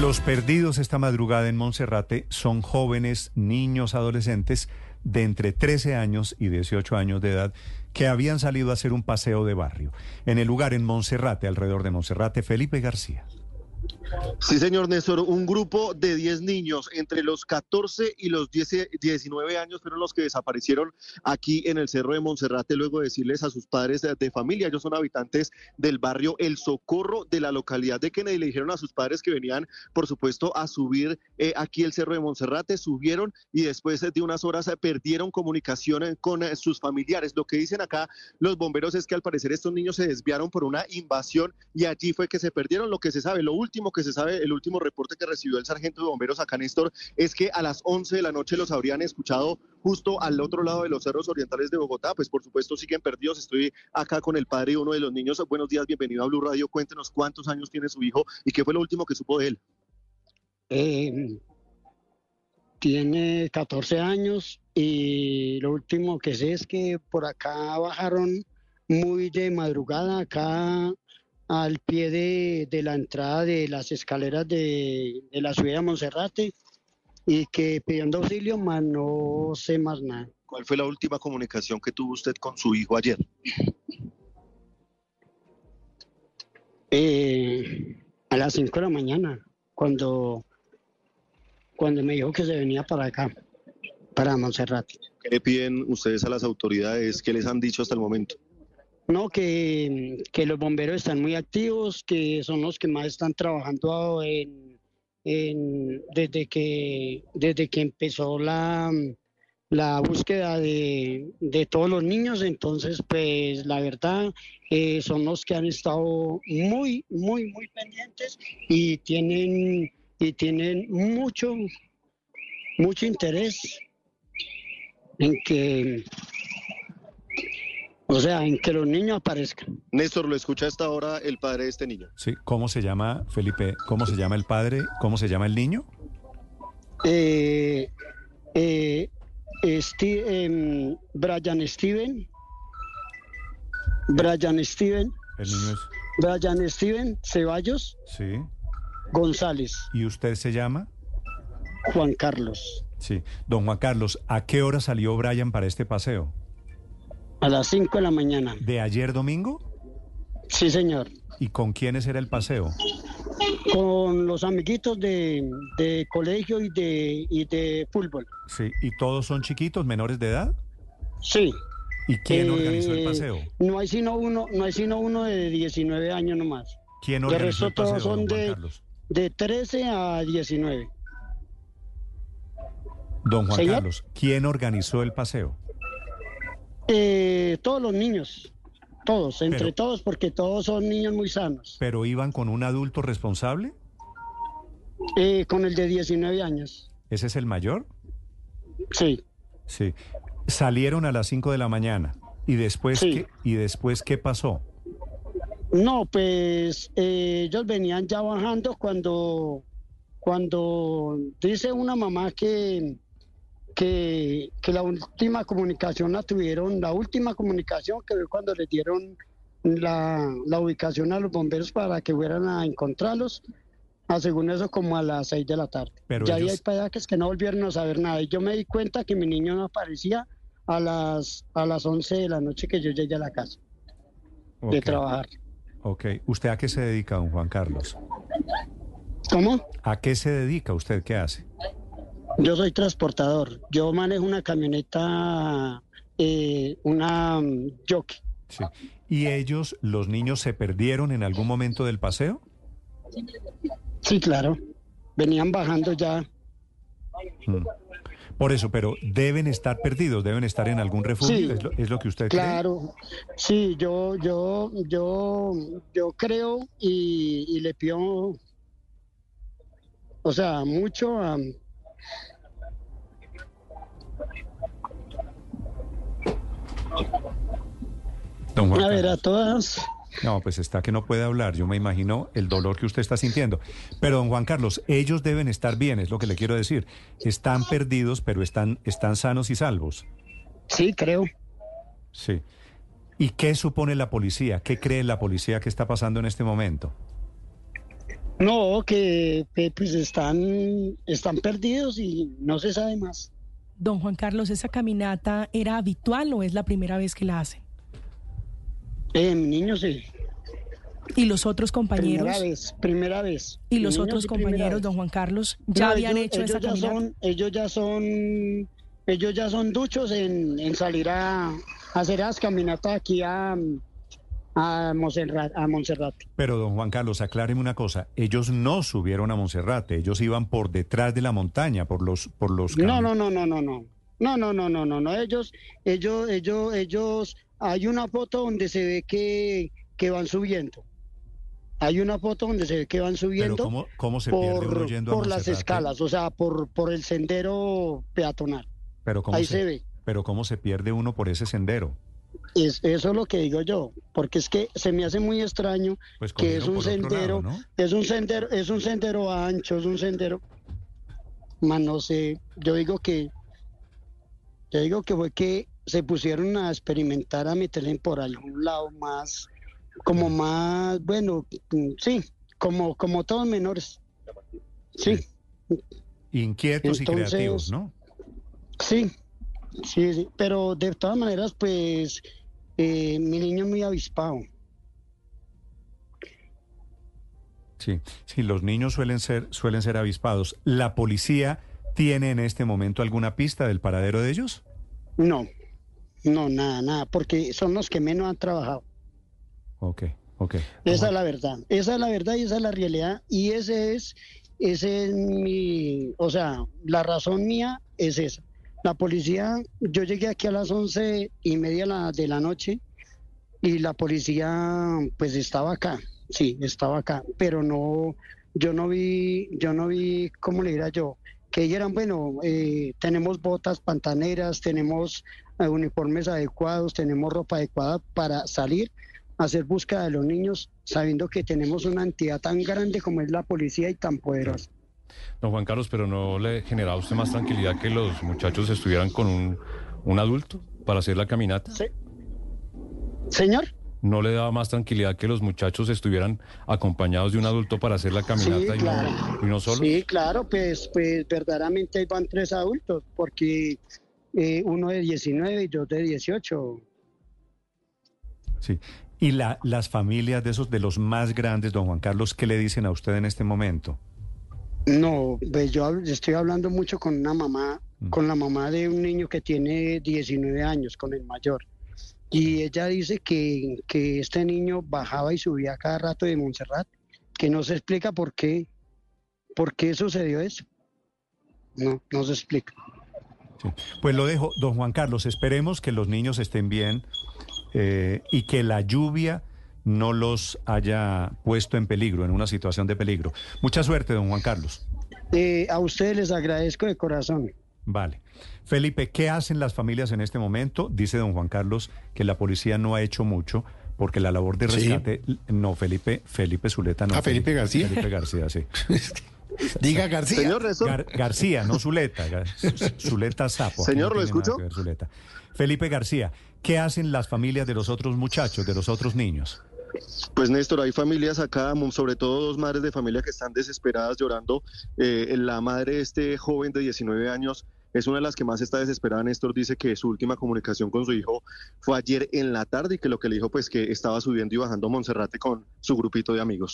Los perdidos esta madrugada en Monserrate son jóvenes, niños, adolescentes de entre 13 años y 18 años de edad que habían salido a hacer un paseo de barrio. En el lugar en Monserrate, alrededor de Monserrate, Felipe García. Sí, señor Néstor, un grupo de 10 niños entre los 14 y los 10, 19 años fueron los que desaparecieron aquí en el Cerro de Monserrate luego de decirles a sus padres de, familia, ellos son habitantes del barrio El Socorro de la localidad de Kennedy, le dijeron a sus padres que venían, por supuesto, a subir eh, aquí el Cerro de Monserrate, subieron y después de unas horas eh, perdieron comunicación eh, con sus familiares. Lo que dicen acá los bomberos es que al parecer estos niños se desviaron por una invasión y allí fue que se perdieron lo que se sabe. Lo último que se sabe, el último reporte que recibió el sargento de bomberos acá, Néstor, es que a las 11 de la noche los habrían escuchado justo al otro lado de los cerros orientales de Bogotá. Pues por supuesto siguen perdidos. Estoy acá con el padre de uno de los niños. Buenos días, bienvenido a Blue Radio. Cuéntenos cuántos años tiene su hijo y qué fue lo último que supo de él. Eh, tiene 14 años y lo último que sé es que por acá bajaron muy de madrugada acá al pie de, la entrada de las escaleras de, la ciudad de Monserrate y que pidiendo auxilio, más no sé más nada. ¿Cuál fue la última comunicación que tuvo usted con su hijo ayer? Eh, a las 5 de la mañana, cuando, cuando me dijo que se venía para acá, para Monserrate. ¿Qué le piden ustedes a las autoridades? ¿Qué les han dicho hasta el momento? No, que, los bomberos están muy activos, que son los que más están trabajando en, desde, que, desde que empezó la, la búsqueda de, todos los niños. Entonces, pues la verdad, eh, son los que han estado muy, muy, muy pendientes y tienen, y tienen mucho, mucho interés en que o sea, en que los niños aparezcan. Néstor, ¿lo escucha hasta ahora el padre de este niño? Sí, ¿cómo se llama, Felipe? ¿Cómo se llama el padre? ¿Cómo se llama el niño? Eh, eh, em, Brian Steven. Brian Steven. El niño es. Brian Steven Ceballos. Sí. González. ¿Y usted se llama? Juan Carlos. Sí. Don Juan Carlos, ¿a qué hora salió Brian para este paseo? A las 5 de la mañana. ¿De ayer domingo? Sí, señor. ¿Y con quiénes era el paseo? Con los amiguitos de, colegio y de, y de fútbol. Sí, ¿y todos son chiquitos, menores de edad? Sí. ¿Y quién organizó el eh, paseo? No hay sino uno, no hay sino uno de 19 años nomás. ¿Quién organizó el paseo? todos son de, de 13 a 19. Don Juan Carlos, ¿quién organizó el paseo? Eh, todos los niños, todos, entre todos, porque todos son niños muy sanos. ¿Pero iban con un adulto responsable? Eh, con el de 19 años. ¿Ese es el mayor? Sí. Sí. Salieron a las 5 de la mañana. ¿Y después, qué, ¿y después qué pasó? No, pues eh, ellos venían ya bajando cuando, cuando dice una mamá que, que, la última comunicación la tuvieron, la última comunicación que fue cuando les dieron la, ubicación a los bomberos para que fueran a encontrarlos, a según eso como a las 6 de la tarde. Pero ya hay pedazos que no volvieron a saber nada. Y yo me di cuenta que mi niño no aparecía a las, a las 11 de la noche que yo llegué a la casa de trabajar. Ok. ¿Usted a qué se dedica, don Juan Carlos? ¿Cómo? ¿A qué se dedica? ¿Usted qué hace? Yo soy transportador. Yo manejo una camioneta, eh, una um, jockey. Sí. ¿Y ellos, los niños, se perdieron en algún momento del paseo? Sí, claro. Venían bajando ya. Mm. Por eso, pero deben estar perdidos, deben estar en algún refugio, ¿Es, lo, que usted cree? Claro, sí, yo, yo, yo, yo creo y, y le pido, o sea, mucho a, a ver, a todas. No, pues está que no puede hablar. Yo me imagino el dolor que usted está sintiendo. Pero, don Juan Carlos, ellos deben estar bien, es lo que le quiero decir. Están perdidos, pero están, están sanos y salvos. Sí, creo. Sí. ¿Y qué supone la policía? ¿Qué cree la policía que está pasando en este momento? No, que, que, pues están, están perdidos y no se sabe más. Don Juan Carlos, ¿esa caminata era habitual o es la primera vez que la hacen? Eh, mi niño sí. ¿Y los otros compañeros? Primera vez, primera vez. ¿Y los niño otros compañeros, don Juan Carlos, ya No, habían ellos- hecho ellos esa ya caminata? son, ellos ya son, ellos ya son duchos en, en salir a, a hacer las caminatas aquí a, a Monserrat, a Monserrate. Pero, don Juan Carlos, acláreme una cosa. Ellos no subieron a Monserrate, ellos iban por detrás de la montaña, por los, por los No, no, no, no, no, no. No, no, no, no, no, no. Ellos, ellos, ellos, ellos, hay una foto donde se ve que, que van subiendo. Hay una foto donde se ve que van Pero subiendo ¿cómo, cómo se pierde uno por, yendo a por las Monserrate? escalas, o sea, por, por el sendero peatonal. Pero ¿cómo Ahí se, se ve. Pero ¿cómo se pierde uno por ese sendero? Es, eso es lo que digo yo, porque es que se me hace muy extraño Pues que es un sendero, lado, ¿no? es un sendero, es un sendero ancho, es un sendero, más no sé, yo digo que, yo digo que fue que se pusieron a experimentar a meterle por algún lado más, como más, bueno, mm, sí, como, como todos menores, sí, Inquietos y creativos, ¿no? sí, sí, sí, pero de todas maneras, pues, eh, mi niño es muy avispado. Sí, sí, los niños suelen ser, suelen ser avispados. ¿La policía tiene en este momento alguna pista del paradero de ellos? No, no, nada, nada, porque son los que menos han trabajado. Ok, ok. Esa es la verdad, esa es la verdad y esa es la realidad. Y ese es, ese es mi, o sea, la razón mía es esa. La policía, yo llegué aquí a las once y media de la noche y la policía pues estaba acá, sí, estaba acá, pero no, yo no vi, yo no vi, ¿cómo le diría yo? Que dijeran, bueno, eh, tenemos botas pantaneras, tenemos eh, uniformes adecuados, tenemos ropa adecuada para salir a hacer búsqueda de los niños, sabiendo que tenemos una entidad tan grande como es la policía y tan poderosa. Don Juan Carlos, pero ¿no le generaba a usted más tranquilidad que los muchachos estuvieran con un, un adulto para hacer la caminata? Sí. Señor, ¿No le daba más tranquilidad que los muchachos estuvieran acompañados de un adulto para hacer la caminata y, claro. no, y no solos? sí, claro, pues, pues verdaderamente ahí van tres adultos, porque eh, uno de 19 y dos de 18. Sí. ¿Y la, las familias de esos, de los más grandes, don Juan Carlos, qué le dicen a usted en este momento? No, pues yo estoy hablando mucho con una mamá, Mm. con la mamá de un niño que tiene 19 años, con el mayor. Y ella dice que, que este niño bajaba y subía cada rato de Montserrat, que no se explica por qué, por qué sucedió eso. No, no se explica. Sí. Pues lo dejo, don Juan Carlos, esperemos que los niños estén bien eh, y que la lluvia no los haya puesto en peligro, en una situación de peligro. Mucha suerte, don Juan Carlos. Eh, a ustedes les agradezco de corazón. Vale. Felipe, ¿qué hacen las familias en este momento? Dice don Juan Carlos que la policía no ha hecho mucho porque la labor de Sí. rescate... No, Felipe, Felipe Zuleta no. Ah, Felipe García. Felipe García, sí. Diga García. Señor Gar- García, no Zuleta. Gar- Zuleta Sapo. Señor, no ¿lo escucho? ver Zuleta. Felipe García, ¿qué hacen las familias de los otros muchachos, de los otros niños? Pues Néstor, hay familias acá, sobre todo dos madres de familia que están desesperadas llorando. Eh, la madre de este joven de 19 años es una de las que más está desesperada. Néstor dice que su última comunicación con su hijo fue ayer en la tarde y que lo que le dijo pues que estaba subiendo y bajando Monserrate con su grupito de amigos.